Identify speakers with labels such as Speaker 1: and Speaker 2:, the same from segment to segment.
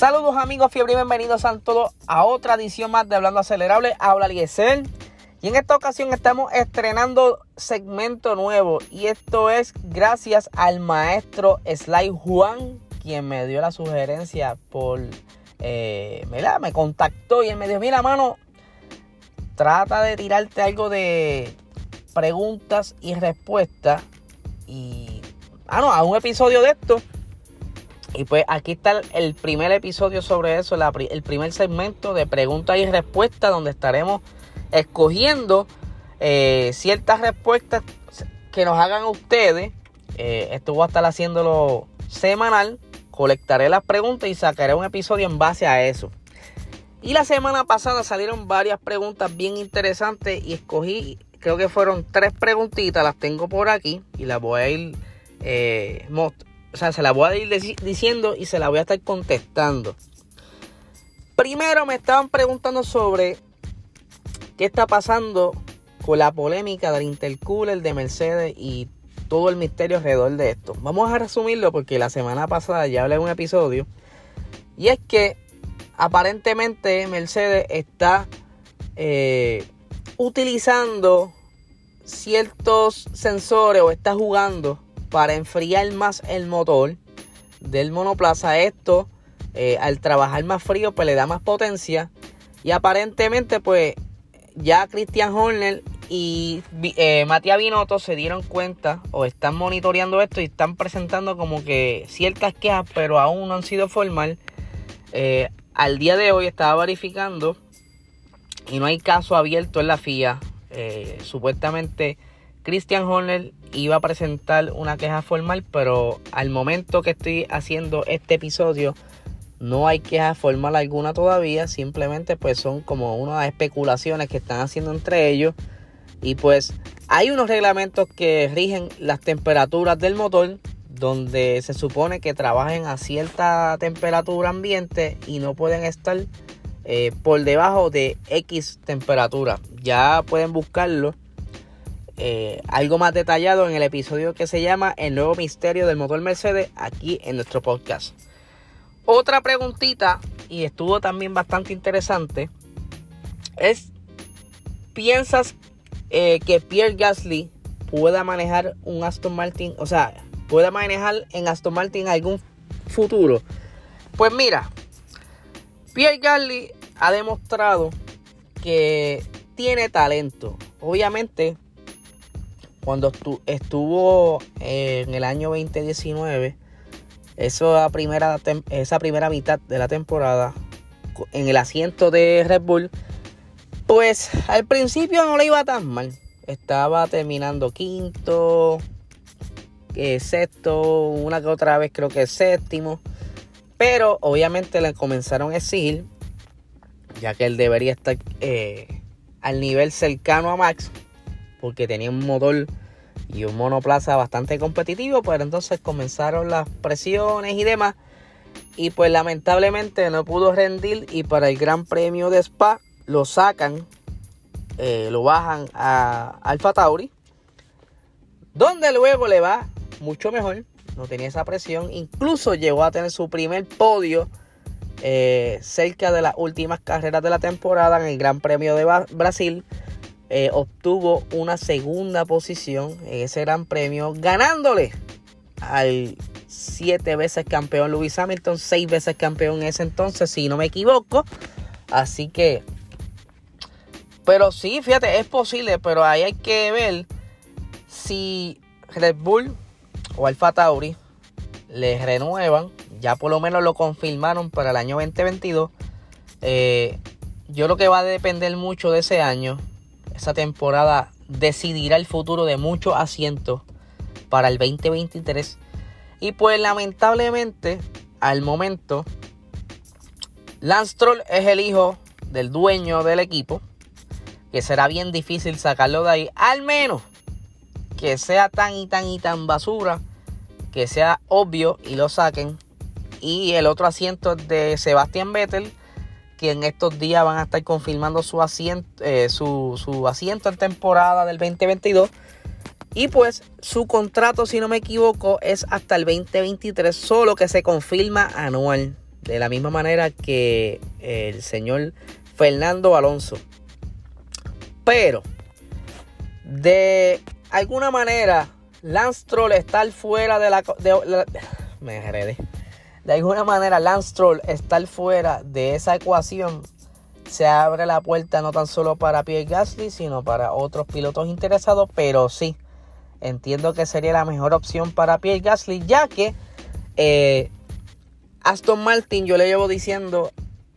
Speaker 1: Saludos amigos, fiebre y bienvenidos a todos a otra edición más de Hablando Acelerable. Habla Liesel. Y en esta ocasión estamos estrenando segmento nuevo. Y esto es gracias al maestro Sly Juan, quien me dio la sugerencia por... Eh, me contactó y él me dijo, mira mano, trata de tirarte algo de preguntas y respuestas. Y... Ah, no, a un episodio de esto y pues aquí está el primer episodio sobre eso, el primer segmento de preguntas y respuestas donde estaremos escogiendo eh, ciertas respuestas que nos hagan ustedes. Eh, esto voy a estar haciéndolo semanal. Colectaré las preguntas y sacaré un episodio en base a eso. Y la semana pasada salieron varias preguntas bien interesantes y escogí, creo que fueron tres preguntitas, las tengo por aquí y las voy a ir eh, o sea, se la voy a ir diciendo y se la voy a estar contestando. Primero me estaban preguntando sobre qué está pasando con la polémica del intercooler de Mercedes y todo el misterio alrededor de esto. Vamos a resumirlo porque la semana pasada ya hablé de un episodio. Y es que aparentemente Mercedes está eh, utilizando ciertos sensores o está jugando para enfriar más el motor del monoplaza. Esto, eh, al trabajar más frío, pues le da más potencia. Y aparentemente, pues ya Christian Horner y eh, Matías Binotto se dieron cuenta o están monitoreando esto y están presentando como que ciertas quejas, pero aún no han sido formal. Eh, al día de hoy estaba verificando y no hay caso abierto en la FIA. supuestamente Christian Horner iba a presentar una queja formal, pero al momento que estoy haciendo este episodio no hay queja formal alguna todavía, simplemente pues son como unas especulaciones que están haciendo entre ellos. Y pues hay unos reglamentos que rigen las temperaturas del motor donde se supone que trabajen a cierta temperatura ambiente y no pueden estar eh, por debajo de X temperatura. Ya pueden buscarlo eh, algo más detallado en el episodio que se llama El nuevo misterio del motor Mercedes aquí en nuestro podcast. Otra preguntita, y estuvo también bastante interesante, es, ¿piensas eh, que Pierre Gasly pueda manejar un Aston Martin? O sea, pueda manejar en Aston Martin algún futuro. Pues mira, Pierre Gasly ha demostrado que tiene talento. Obviamente cuando estuvo en el año 2019, esa primera, esa primera mitad de la temporada, en el asiento de Red Bull, pues al principio no le iba tan mal. Estaba terminando quinto, eh, sexto, una que otra vez creo que séptimo. Pero obviamente le comenzaron a exigir, ya que él debería estar eh, al nivel cercano a Max, porque tenía un motor y un monoplaza bastante competitivo, pero entonces comenzaron las presiones y demás. Y pues lamentablemente no pudo rendir y para el Gran Premio de Spa lo sacan, eh, lo bajan a Alfa Tauri, donde luego le va mucho mejor, no tenía esa presión, incluso llegó a tener su primer podio eh, cerca de las últimas carreras de la temporada en el Gran Premio de Brasil eh, obtuvo una segunda posición en ese gran premio, ganándole al siete veces campeón Lewis Hamilton, seis veces campeón en ese entonces, si no me equivoco. Así que, pero sí, fíjate, es posible, pero ahí hay que ver si Red Bull o Alfa Tauri les renuevan, ya por lo menos lo confirmaron para el año 2022. Eh, yo creo que va a depender mucho de ese año esa temporada decidirá el futuro de muchos asientos para el 2023. Y pues lamentablemente, al momento, Lance Troll es el hijo del dueño del equipo. Que será bien difícil sacarlo de ahí. Al menos que sea tan y tan y tan basura. Que sea obvio y lo saquen. Y el otro asiento es de Sebastián Vettel que en estos días van a estar confirmando su asiento, eh, su, asiento en temporada del 2022. Y pues su contrato, si no me equivoco, es hasta el 2023, solo que se confirma anual. de la misma manera que el señor Fernando Alonso. Pero, de alguna manera, Lance Troll estar fuera de la... me heredé. De alguna manera, Lance Troll estar fuera de esa ecuación se abre la puerta no tan solo para Pierre Gasly, sino para otros pilotos interesados, pero sí, entiendo que sería la mejor opción para Pierre Gasly, ya que eh, Aston Martin, yo le llevo diciendo,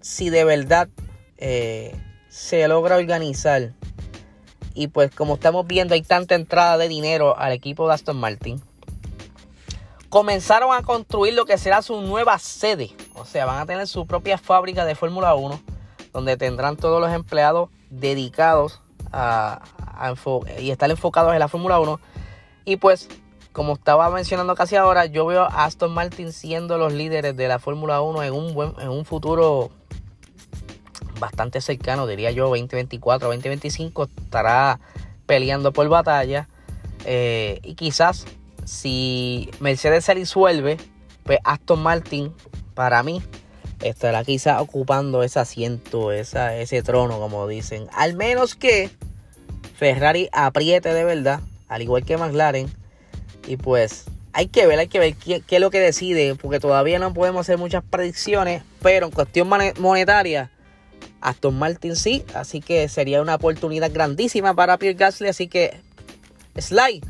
Speaker 1: si de verdad eh, se logra organizar, y pues como estamos viendo hay tanta entrada de dinero al equipo de Aston Martin, comenzaron a construir lo que será su nueva sede, o sea, van a tener su propia fábrica de Fórmula 1 donde tendrán todos los empleados dedicados a, y estar enfocados en la Fórmula 1. Y pues, como estaba mencionando casi ahora, yo veo a Aston Martin siendo los líderes de la Fórmula 1 en un, en un futuro bastante cercano, diría yo, 2024, 2025, estará peleando por batalla. Eh, y quizás si Mercedes se disuelve, pues Aston Martin, para mí, estará quizá ocupando ese asiento, ese trono, como dicen. Al menos que Ferrari apriete de verdad, al igual que McLaren. Y pues hay que ver, hay que ver qué, es lo que decide, porque todavía no podemos hacer muchas predicciones, pero en cuestión monetaria, Aston Martin sí, así que sería una oportunidad grandísima para Pierre Gasly, así que Sly,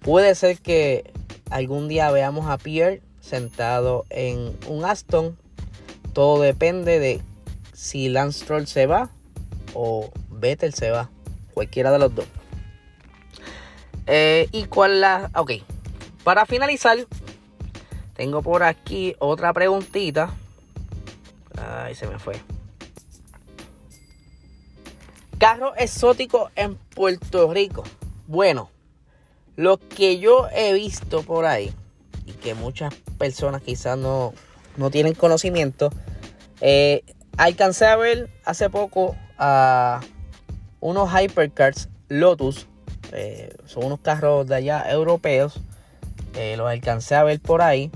Speaker 1: puede ser que algún día veamos a Pierre sentado en un Aston todo depende de si Lance Stroll se va o Vettel se va. Cualquiera de los dos. Eh, y cuál la. Ok. Para finalizar, tengo por aquí otra preguntita. Ay, se me fue. Carro exótico en Puerto Rico. Bueno, lo que yo he visto por ahí y que muchas personas quizás no, no tienen conocimiento. Eh, alcancé a ver hace poco a unos hypercars Lotus. Eh, son unos carros de allá europeos. Eh, los alcancé a ver por ahí.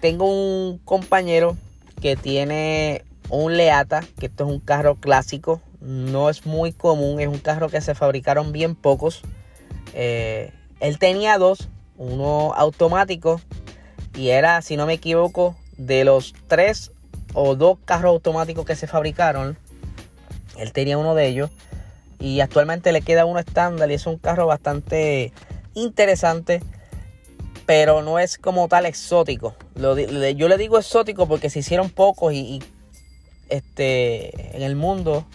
Speaker 1: tengo un compañero que tiene un Leata, que esto es un carro clásico. No es muy común, es un carro que se fabricaron bien pocos. Él tenía dos, uno automático y era, si no me equivoco, de los tres o dos carros automáticos que se fabricaron, él tenía uno de ellos. Y actualmente le queda uno estándar y es un carro bastante interesante. Pero no es como tal exótico. yo le digo exótico porque se hicieron pocos y, este, en el mundo,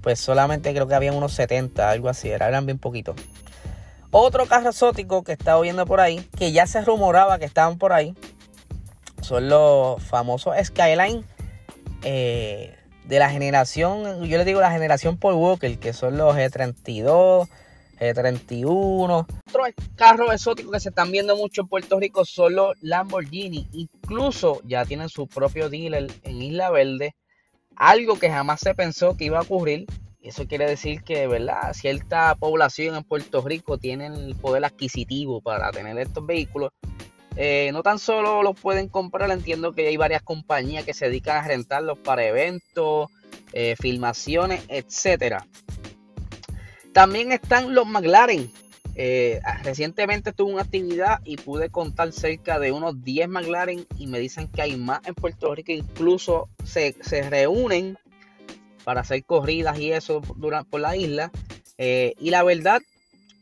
Speaker 1: pues solamente creo que había unos 70, algo así, eran bien poquitos. Otro carro exótico que estaba viendo por ahí, que ya se rumoraba que estaban por ahí, son los famosos Skyline eh, de la generación, yo les digo la generación Paul Walker, que son los G32, G31. Otros carros exóticos que se están viendo mucho en Puerto Rico son los Lamborghini. Incluso ya tienen su propio dealer en Isla Verde. Algo que jamás se pensó que iba a ocurrir. Eso quiere decir que, ¿verdad? Cierta población en Puerto Rico tiene el poder adquisitivo para tener estos vehículos. Eh, no tan solo los pueden comprar, entiendo que hay varias compañías que se dedican a rentarlos para eventos, eh, filmaciones, etcétera. También están los McLaren. Eh, recientemente tuve una actividad y pude contar cerca de unos 10 McLaren y me dicen que hay más en Puerto Rico, incluso se, reúnen para hacer corridas y eso por la isla. y la verdad,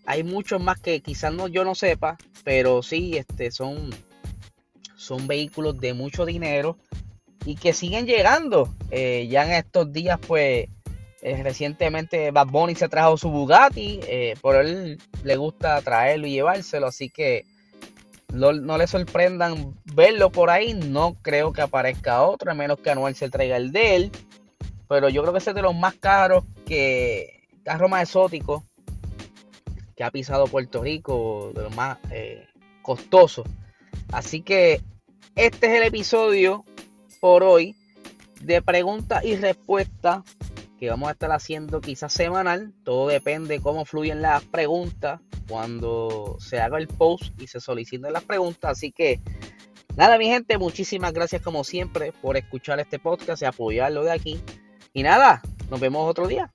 Speaker 1: hay muchos más que quizás no, yo no sepa, pero sí, este, son, son vehículos de mucho dinero y que siguen llegando. Eh, ya en estos días, pues, eh, recientemente Bad Bunny se trajo su Bugatti, eh, por él le gusta traerlo y llevárselo, así que no, le sorprendan verlo por ahí. No creo que aparezca otro, a menos que Anuel se traiga el de él. Pero yo creo que ese es de los más caros que carro más exótico que ha pisado Puerto Rico, de lo más eh, costoso. Así que este es el episodio por hoy de preguntas y respuestas que vamos a estar haciendo quizás semanal. Todo depende de cómo fluyen las preguntas cuando se haga el post y se soliciten las preguntas. Así que Nada, mi gente, muchísimas gracias como siempre por escuchar este podcast y apoyarlo de aquí. Y nada, nos vemos otro día.